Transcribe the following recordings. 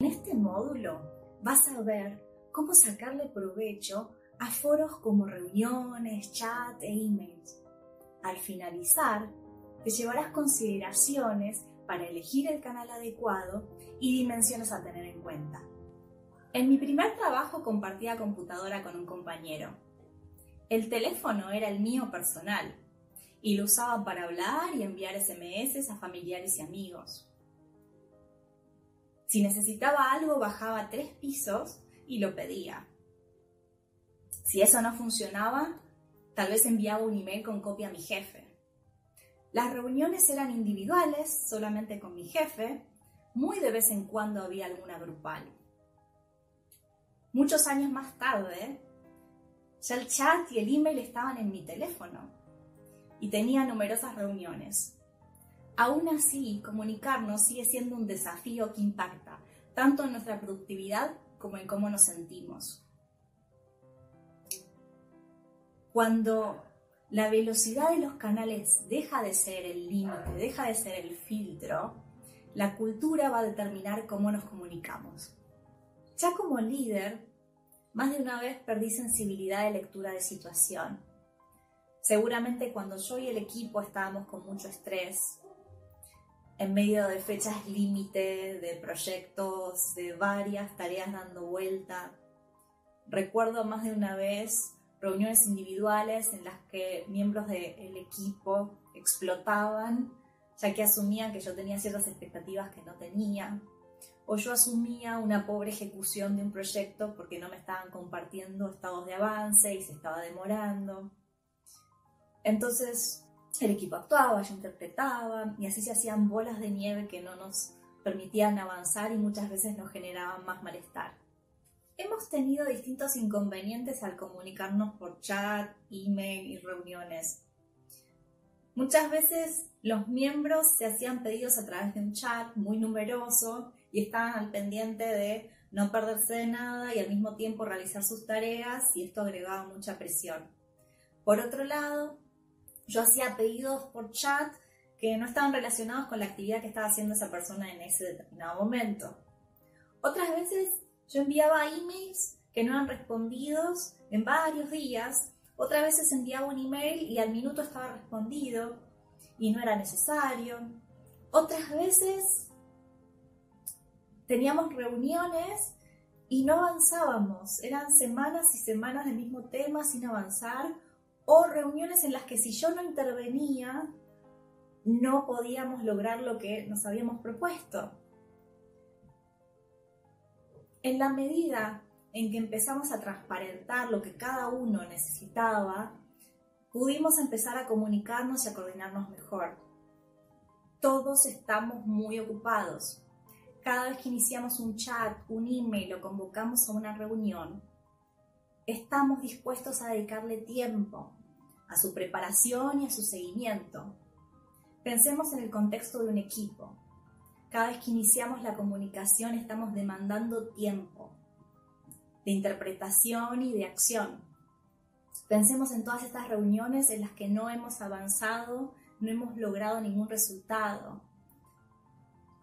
En este módulo vas a ver cómo sacarle provecho a foros como reuniones, chat e emails. Al finalizar, te llevarás consideraciones para elegir el canal adecuado y dimensiones a tener en cuenta. En mi primer trabajo compartía computadora con un compañero. El teléfono era el mío personal y lo usaba para hablar y enviar SMS a familiares y amigos. Si necesitaba algo, bajaba tres pisos y lo pedía. Si eso no funcionaba, tal vez enviaba un email con copia a mi jefe. Las reuniones eran individuales, solamente con mi jefe, muy de vez en cuando había alguna grupal. Muchos años más tarde, ya el chat y el email estaban en mi teléfono y tenía numerosas reuniones. Aún así, comunicarnos sigue siendo un desafío que impacta tanto en nuestra productividad como en cómo nos sentimos. Cuando la velocidad de los canales deja de ser el límite, deja de ser el filtro, la cultura va a determinar cómo nos comunicamos. Ya como líder, más de una vez perdí sensibilidad de lectura de situación. Seguramente cuando yo y el equipo estábamos con mucho estrés, en medio de fechas límite, de proyectos, de varias tareas dando vuelta. Recuerdo más de una vez reuniones individuales en las que miembros del equipo explotaban, ya que asumían que yo tenía ciertas expectativas que no tenía, o yo asumía una pobre ejecución de un proyecto porque no me estaban compartiendo estados de avance y se estaba demorando. Entonces el equipo actuaba, yo interpretaba y así se hacían bolas de nieve que no nos permitían avanzar y muchas veces nos generaban más malestar. Hemos tenido distintos inconvenientes al comunicarnos por chat, email y reuniones. Muchas veces los miembros se hacían pedidos a través de un chat muy numeroso y estaban al pendiente de no perderse de nada y al mismo tiempo realizar sus tareas y esto agregaba mucha presión. Por otro lado, yo hacía pedidos por chat que no estaban relacionados con la actividad que estaba haciendo esa persona en ese determinado momento. Otras veces yo enviaba emails que no eran respondidos en varios días. Otras veces enviaba un email y al minuto estaba respondido y no era necesario. Otras veces teníamos reuniones y no avanzábamos. Eran semanas y semanas del mismo tema sin avanzar o reuniones en las que si yo no intervenía, no podíamos lograr lo que nos habíamos propuesto. En la medida en que empezamos a transparentar lo que cada uno necesitaba, pudimos empezar a comunicarnos y a coordinarnos mejor. Todos estamos muy ocupados. Cada vez que iniciamos un chat, un email o convocamos a una reunión, estamos dispuestos a dedicarle tiempo a su preparación y a su seguimiento. Pensemos en el contexto de un equipo. Cada vez que iniciamos la comunicación estamos demandando tiempo de interpretación y de acción. Pensemos en todas estas reuniones en las que no hemos avanzado, no hemos logrado ningún resultado.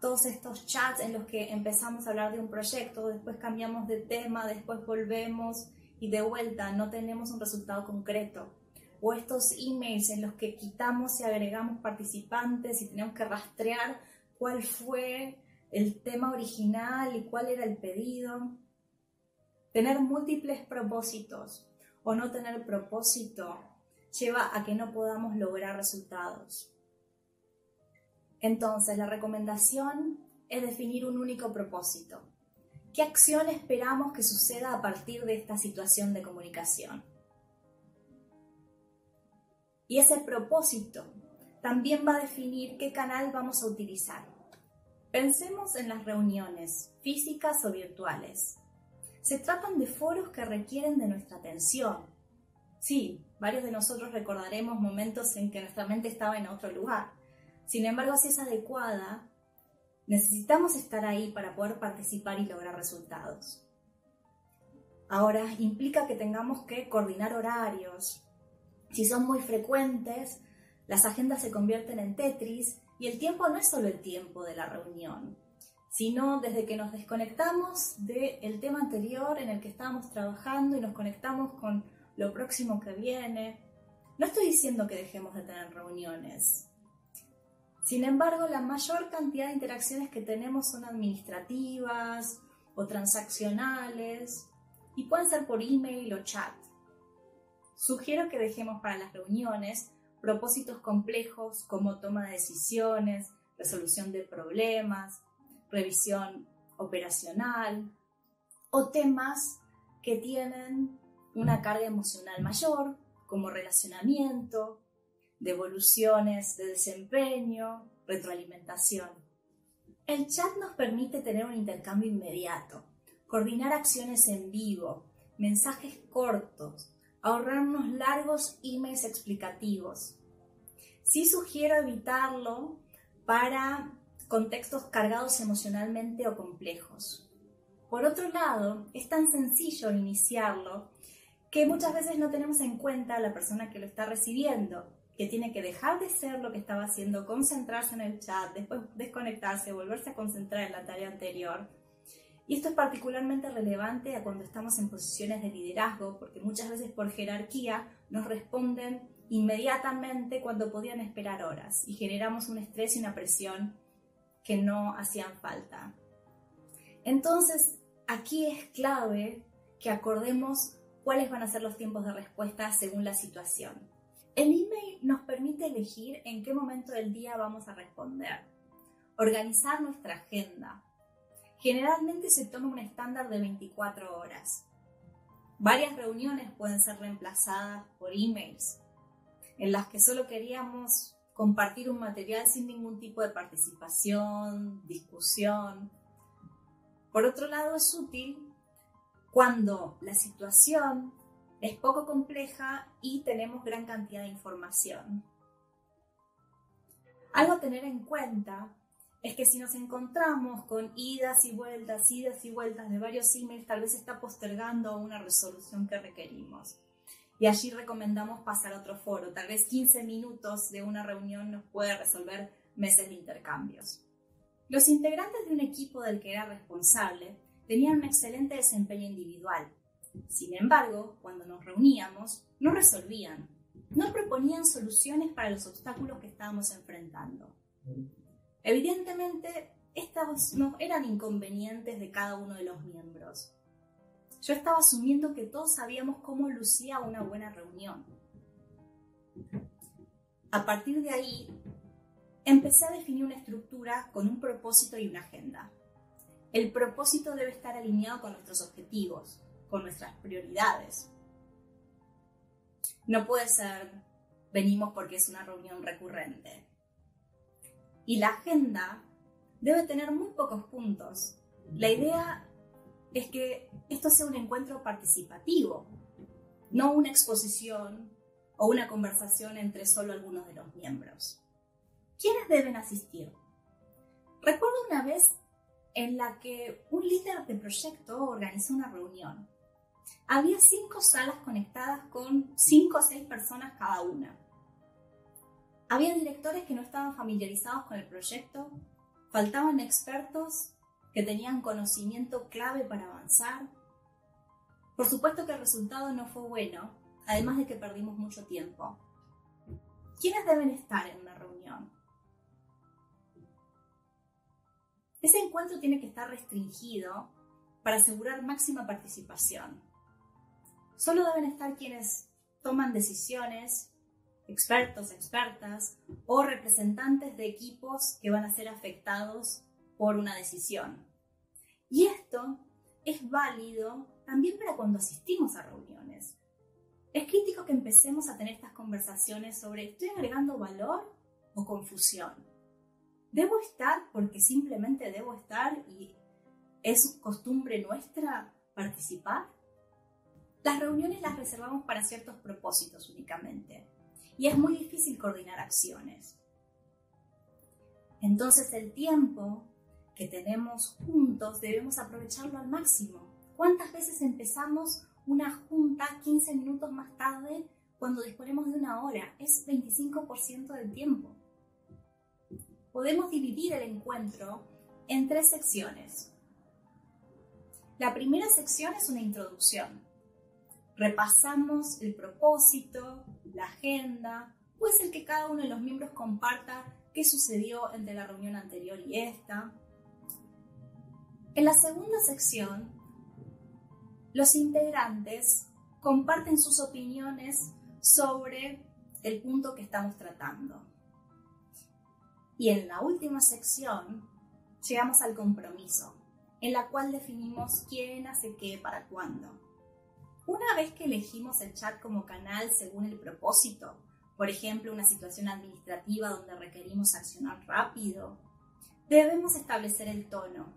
Todos estos chats en los que empezamos a hablar de un proyecto, después cambiamos de tema, después volvemos y de vuelta no tenemos un resultado concreto o estos emails en los que quitamos y agregamos participantes y tenemos que rastrear cuál fue el tema original y cuál era el pedido. Tener múltiples propósitos o no tener propósito lleva a que no podamos lograr resultados. Entonces, la recomendación es definir un único propósito. ¿Qué acción esperamos que suceda a partir de esta situación de comunicación? Y ese propósito también va a definir qué canal vamos a utilizar. Pensemos en las reuniones, físicas o virtuales. Se tratan de foros que requieren de nuestra atención. Sí, varios de nosotros recordaremos momentos en que nuestra mente estaba en otro lugar. Sin embargo, si es adecuada, necesitamos estar ahí para poder participar y lograr resultados. Ahora, implica que tengamos que coordinar horarios, si son muy frecuentes, las agendas se convierten en Tetris y el tiempo no es solo el tiempo de la reunión, sino desde que nos desconectamos del tema anterior en el que estábamos trabajando y nos conectamos con lo próximo que viene. No estoy diciendo que dejemos de tener reuniones. Sin embargo, la mayor cantidad de interacciones que tenemos son administrativas o transaccionales y pueden ser por email o chat. Sugiero que dejemos para las reuniones propósitos complejos como toma de decisiones, resolución de problemas, revisión operacional o temas que tienen una carga emocional mayor, como relacionamiento, devoluciones de desempeño, retroalimentación. El chat nos permite tener un intercambio inmediato, coordinar acciones en vivo, mensajes cortos, ahorrarnos largos emails explicativos. Sí sugiero evitarlo para contextos cargados emocionalmente o complejos. Por otro lado, es tan sencillo iniciarlo que muchas veces no tenemos en cuenta a la persona que lo está recibiendo, que tiene que dejar de ser lo que estaba haciendo, concentrarse en el chat, después desconectarse, volverse a concentrar en la tarea anterior. Y esto es particularmente relevante a cuando estamos en posiciones de liderazgo, porque muchas veces por jerarquía nos responden inmediatamente cuando podían esperar horas y generamos un estrés y una presión que no hacían falta. Entonces, aquí es clave que acordemos cuáles van a ser los tiempos de respuesta según la situación. El email nos permite elegir en qué momento del día vamos a responder, organizar nuestra agenda. Generalmente se toma un estándar de 24 horas. Varias reuniones pueden ser reemplazadas por emails, en las que solo queríamos compartir un material sin ningún tipo de participación, discusión. Por otro lado, es útil cuando la situación es poco compleja y tenemos gran cantidad de información. Algo a tener en cuenta es que si nos encontramos con idas y vueltas, idas y vueltas de varios emails, tal vez está postergando una resolución que requerimos y allí recomendamos pasar a otro foro. Tal vez 15 minutos de una reunión nos puede resolver meses de intercambios. Los integrantes de un equipo del que era responsable tenían un excelente desempeño individual. Sin embargo, cuando nos reuníamos, no resolvían, no proponían soluciones para los obstáculos que estábamos enfrentando. Evidentemente, estos no eran inconvenientes de cada uno de los miembros. Yo estaba asumiendo que todos sabíamos cómo lucía una buena reunión. A partir de ahí, empecé a definir una estructura con un propósito y una agenda. El propósito debe estar alineado con nuestros objetivos, con nuestras prioridades. No puede ser venimos porque es una reunión recurrente. Y la agenda debe tener muy pocos puntos. La idea es que esto sea un encuentro participativo, no una exposición o una conversación entre solo algunos de los miembros. ¿Quiénes deben asistir? Recuerdo una vez en la que un líder de proyecto organizó una reunión. Había cinco salas conectadas con cinco o seis personas cada una. Había directores que no estaban familiarizados con el proyecto, faltaban expertos que tenían conocimiento clave para avanzar. Por supuesto que el resultado no fue bueno, además de que perdimos mucho tiempo. ¿Quiénes deben estar en una reunión? Ese encuentro tiene que estar restringido para asegurar máxima participación. Solo deben estar quienes toman decisiones, expertos, expertas o representantes de equipos que van a ser afectados por una decisión. Y esto es válido también para cuando asistimos a reuniones. Es crítico que empecemos a tener estas conversaciones sobre ¿estoy agregando valor o confusión? ¿Debo estar porque simplemente debo estar y es costumbre nuestra participar? Las reuniones las reservamos para ciertos propósitos únicamente y es muy difícil coordinar acciones. Entonces el tiempo que tenemos juntos debemos aprovecharlo al máximo. ¿Cuántas veces empezamos una junta 15 minutos más tarde cuando disponemos de una hora? Es 25% del tiempo. Podemos dividir el encuentro en tres secciones. La primera sección es una introducción. Repasamos el propósito, la agenda, pues el que cada uno de los miembros comparta qué sucedió entre la reunión anterior y esta. En la segunda sección, los integrantes comparten sus opiniones sobre el punto que estamos tratando. Y en la última sección, llegamos al compromiso, en la cual definimos quién hace qué para cuándo. Una vez que elegimos el chat como canal según el propósito, por ejemplo, una situación administrativa donde requerimos accionar rápido, debemos establecer el tono.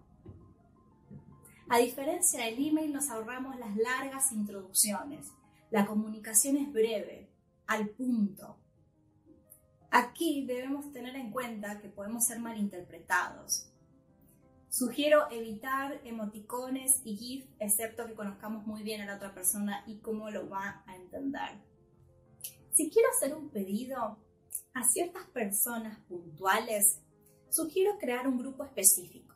A diferencia del email, nos ahorramos las largas introducciones. La comunicación es breve, al punto. Aquí debemos tener en cuenta que podemos ser malinterpretados. Sugiero evitar emoticones y GIF, excepto que conozcamos muy bien a la otra persona y cómo lo va a entender. Si quiero hacer un pedido a ciertas personas puntuales, sugiero crear un grupo específico.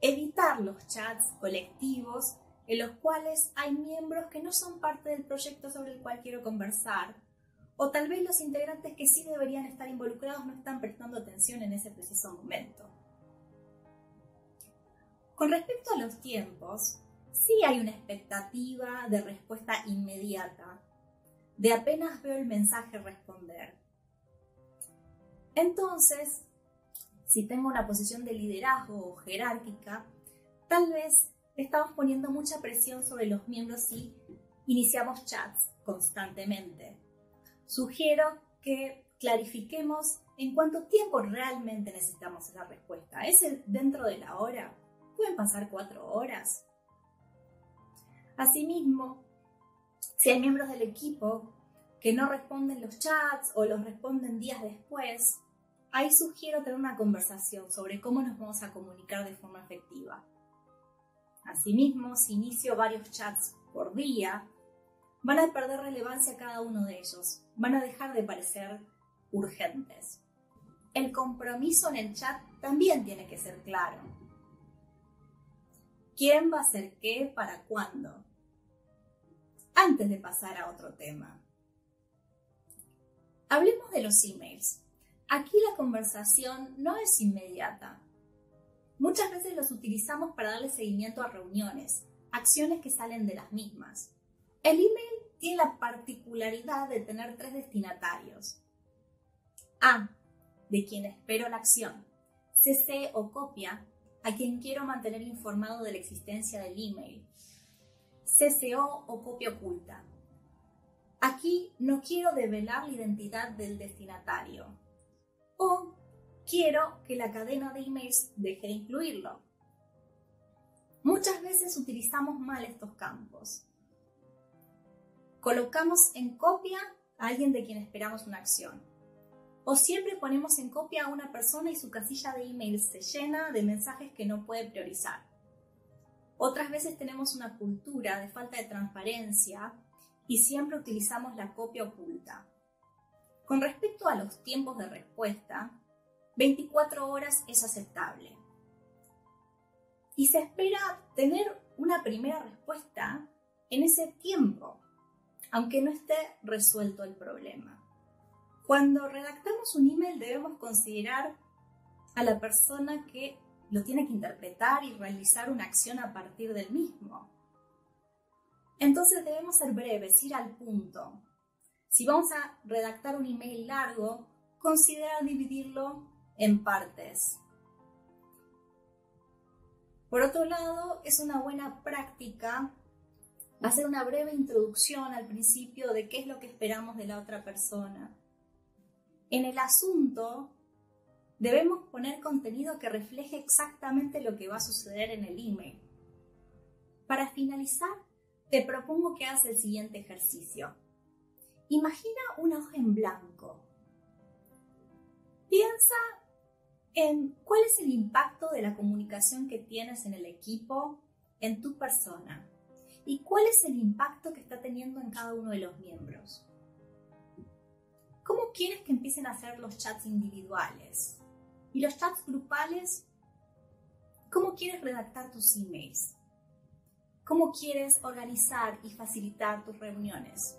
Evitar los chats colectivos en los cuales hay miembros que no son parte del proyecto sobre el cual quiero conversar, o tal vez los integrantes que sí deberían estar involucrados no están prestando atención en ese preciso momento. Con respecto a los tiempos, sí hay una expectativa de respuesta inmediata, de apenas veo el mensaje responder. Entonces, si tengo una posición de liderazgo o jerárquica, tal vez estamos poniendo mucha presión sobre los miembros si iniciamos chats constantemente. Sugiero que clarifiquemos en cuánto tiempo realmente necesitamos esa respuesta. ¿Es dentro de la hora? Pueden pasar cuatro horas. Asimismo, si hay miembros del equipo que no responden los chats o los responden días después, ahí sugiero tener una conversación sobre cómo nos vamos a comunicar de forma efectiva. Asimismo, si inicio varios chats por día, van a perder relevancia cada uno de ellos, van a dejar de parecer urgentes. El compromiso en el chat también tiene que ser claro. ¿Quién va a hacer qué para cuándo? Antes de pasar a otro tema. Hablemos de los emails. Aquí la conversación no es inmediata. Muchas veces los utilizamos para darle seguimiento a reuniones, acciones que salen de las mismas. El email tiene la particularidad de tener tres destinatarios. A, de quien espero la acción. CC o copia, a quien quiero mantener informado de la existencia del email. CCO o copia oculta. Aquí no quiero develar la identidad del destinatario. O quiero que la cadena de emails deje de incluirlo. Muchas veces utilizamos mal estos campos. Colocamos en copia a alguien de quien esperamos una acción o siempre ponemos en copia a una persona y su casilla de email se llena de mensajes que no puede priorizar. Otras veces tenemos una cultura de falta de transparencia y siempre utilizamos la copia oculta. Con respecto a los tiempos de respuesta, 24 horas es aceptable. Y se espera tener una primera respuesta en ese tiempo, aunque no esté resuelto el problema. Cuando redactamos un email debemos considerar a la persona que lo tiene que interpretar y realizar una acción a partir del mismo. Entonces debemos ser breves, ir al punto. Si vamos a redactar un email largo, considera dividirlo en partes. Por otro lado, es una buena práctica hacer una breve introducción al principio de qué es lo que esperamos de la otra persona en el asunto debemos poner contenido que refleje exactamente lo que va a suceder en el email. Para finalizar, te propongo que hagas el siguiente ejercicio. Imagina una hoja en blanco. Piensa en cuál es el impacto de la comunicación que tienes en el equipo, en tu persona, y cuál es el impacto que está teniendo en cada uno de los miembros. ¿Cómo quieres que empiecen a hacer los chats individuales? Y los chats grupales, ¿cómo quieres redactar tus emails? ¿Cómo quieres organizar y facilitar tus reuniones?